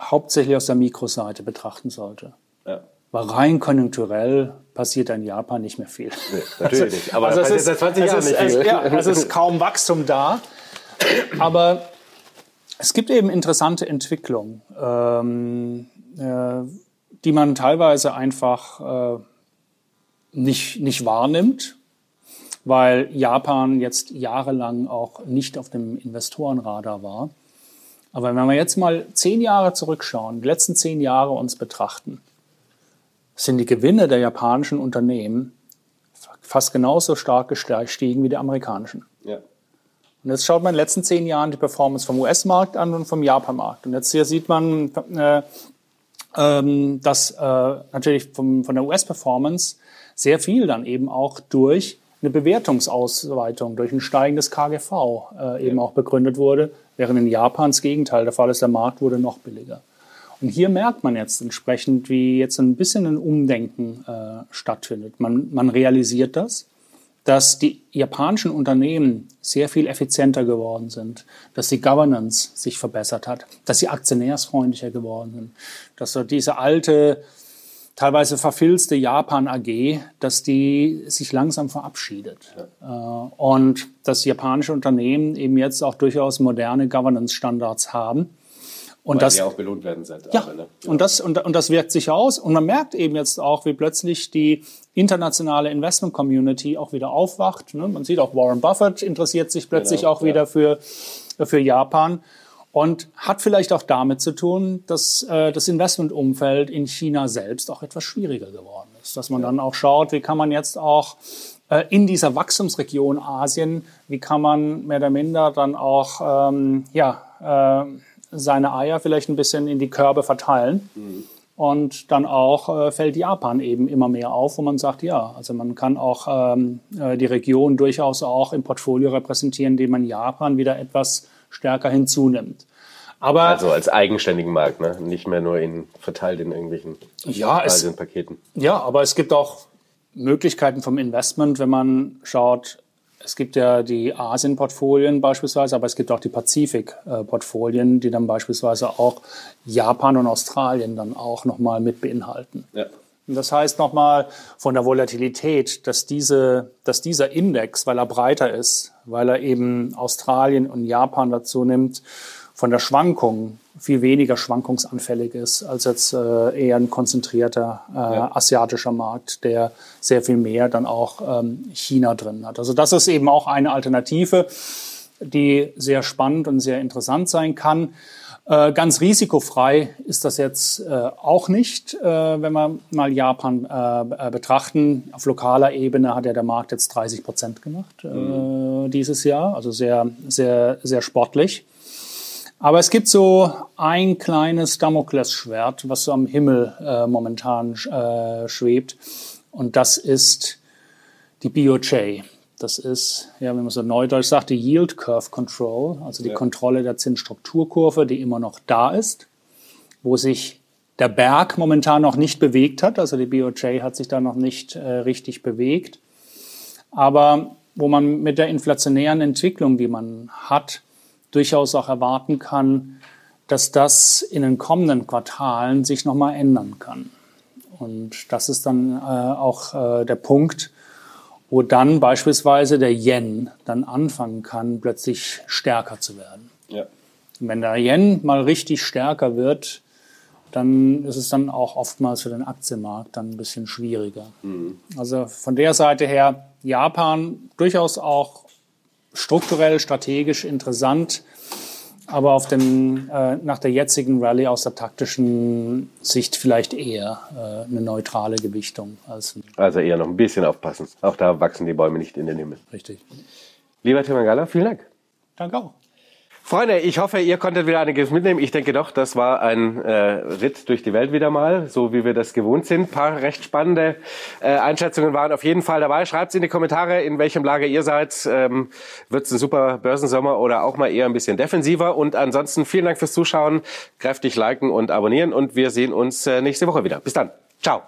hauptsächlich aus der Mikroseite betrachten sollte. Ja. Weil rein konjunkturell passiert in Japan nicht mehr viel. Nee, natürlich nicht. Aber also es ist, seit 20 Jahren nicht viel. Es, ja, es ist kaum Wachstum da. Aber es gibt eben interessante Entwicklungen, ähm, äh, die man teilweise einfach äh, nicht, nicht wahrnimmt, weil Japan jetzt jahrelang auch nicht auf dem Investorenradar war. Aber wenn wir jetzt mal zehn Jahre zurückschauen, die letzten zehn Jahre uns betrachten, sind die Gewinne der japanischen Unternehmen fast genauso stark gestiegen wie die amerikanischen. Ja. Und jetzt schaut man in den letzten zehn Jahren die Performance vom US-Markt an und vom Japan-Markt. Und jetzt hier sieht man, äh, ähm, dass äh, natürlich vom, von der US-Performance sehr viel dann eben auch durch eine Bewertungsausweitung, durch ein steigendes KGV äh, eben ja. auch begründet wurde, während in Japan das Gegenteil der Fall ist, der Markt wurde noch billiger. Und hier merkt man jetzt entsprechend, wie jetzt ein bisschen ein Umdenken äh, stattfindet. Man, man realisiert das, dass die japanischen Unternehmen sehr viel effizienter geworden sind, dass die Governance sich verbessert hat, dass sie aktionärsfreundlicher geworden sind, dass so diese alte, teilweise verfilzte Japan AG, dass die sich langsam verabschiedet. Ja. Äh, und dass japanische Unternehmen eben jetzt auch durchaus moderne Governance-Standards haben und Weil das ja auch belohnt werden seit ja, ne? ja. Und, das, und, und das wirkt sich aus. Und man merkt eben jetzt auch, wie plötzlich die internationale Investment Community auch wieder aufwacht. Ne? Man sieht auch, Warren Buffett interessiert sich plötzlich genau, auch ja. wieder für, für Japan. Und hat vielleicht auch damit zu tun, dass äh, das Investmentumfeld in China selbst auch etwas schwieriger geworden ist. Dass man ja. dann auch schaut, wie kann man jetzt auch äh, in dieser Wachstumsregion Asien, wie kann man mehr oder minder dann auch ähm, ja, äh, seine Eier vielleicht ein bisschen in die Körbe verteilen. Mhm. Und dann auch äh, fällt Japan eben immer mehr auf, wo man sagt, ja, also man kann auch ähm, äh, die Region durchaus auch im Portfolio repräsentieren, indem man Japan wieder etwas stärker hinzunimmt. Aber, also als eigenständigen Markt, ne? nicht mehr nur in, verteilt in irgendwelchen ja, Paketen. Ja, aber es gibt auch Möglichkeiten vom Investment, wenn man schaut, es gibt ja die Asien-Portfolien beispielsweise, aber es gibt auch die Pazifik-Portfolien, die dann beispielsweise auch Japan und Australien dann auch nochmal mit beinhalten. Ja. Und das heißt nochmal von der Volatilität, dass, diese, dass dieser Index, weil er breiter ist, weil er eben Australien und Japan dazu nimmt, von der Schwankung viel weniger schwankungsanfällig ist als jetzt äh, eher ein konzentrierter äh, ja. asiatischer Markt, der sehr viel mehr dann auch ähm, China drin hat. Also das ist eben auch eine Alternative, die sehr spannend und sehr interessant sein kann. Äh, ganz risikofrei ist das jetzt äh, auch nicht, äh, wenn wir mal Japan äh, betrachten. Auf lokaler Ebene hat ja der Markt jetzt 30 Prozent gemacht mhm. dieses Jahr, also sehr, sehr, sehr sportlich. Aber es gibt so ein kleines Damoklesschwert, was so am Himmel äh, momentan äh, schwebt. Und das ist die BOJ. Das ist, ja, wenn man so neudeutsch sagt, die Yield Curve Control, also die ja. Kontrolle der Zinsstrukturkurve, die immer noch da ist, wo sich der Berg momentan noch nicht bewegt hat. Also die BOJ hat sich da noch nicht äh, richtig bewegt. Aber wo man mit der inflationären Entwicklung, die man hat, durchaus auch erwarten kann, dass das in den kommenden Quartalen sich nochmal ändern kann. Und das ist dann äh, auch äh, der Punkt, wo dann beispielsweise der Yen dann anfangen kann, plötzlich stärker zu werden. Ja. wenn der Yen mal richtig stärker wird, dann ist es dann auch oftmals für den Aktienmarkt dann ein bisschen schwieriger. Mhm. Also von der Seite her Japan durchaus auch strukturell, strategisch interessant, aber auf den, äh, nach der jetzigen Rallye aus der taktischen Sicht vielleicht eher äh, eine neutrale Gewichtung. Als also eher noch ein bisschen aufpassen. Auch da wachsen die Bäume nicht in den Himmel. Richtig. Lieber Tim Galler, vielen Dank. Danke auch. Freunde, ich hoffe, ihr konntet wieder einiges mitnehmen. Ich denke doch, das war ein äh, Ritt durch die Welt wieder mal, so wie wir das gewohnt sind. Ein paar recht spannende äh, Einschätzungen waren auf jeden Fall dabei. Schreibt in die Kommentare, in welchem Lager ihr seid. Ähm, Wird es ein super Börsensommer oder auch mal eher ein bisschen defensiver? Und ansonsten vielen Dank fürs Zuschauen. Kräftig liken und abonnieren und wir sehen uns äh, nächste Woche wieder. Bis dann. Ciao.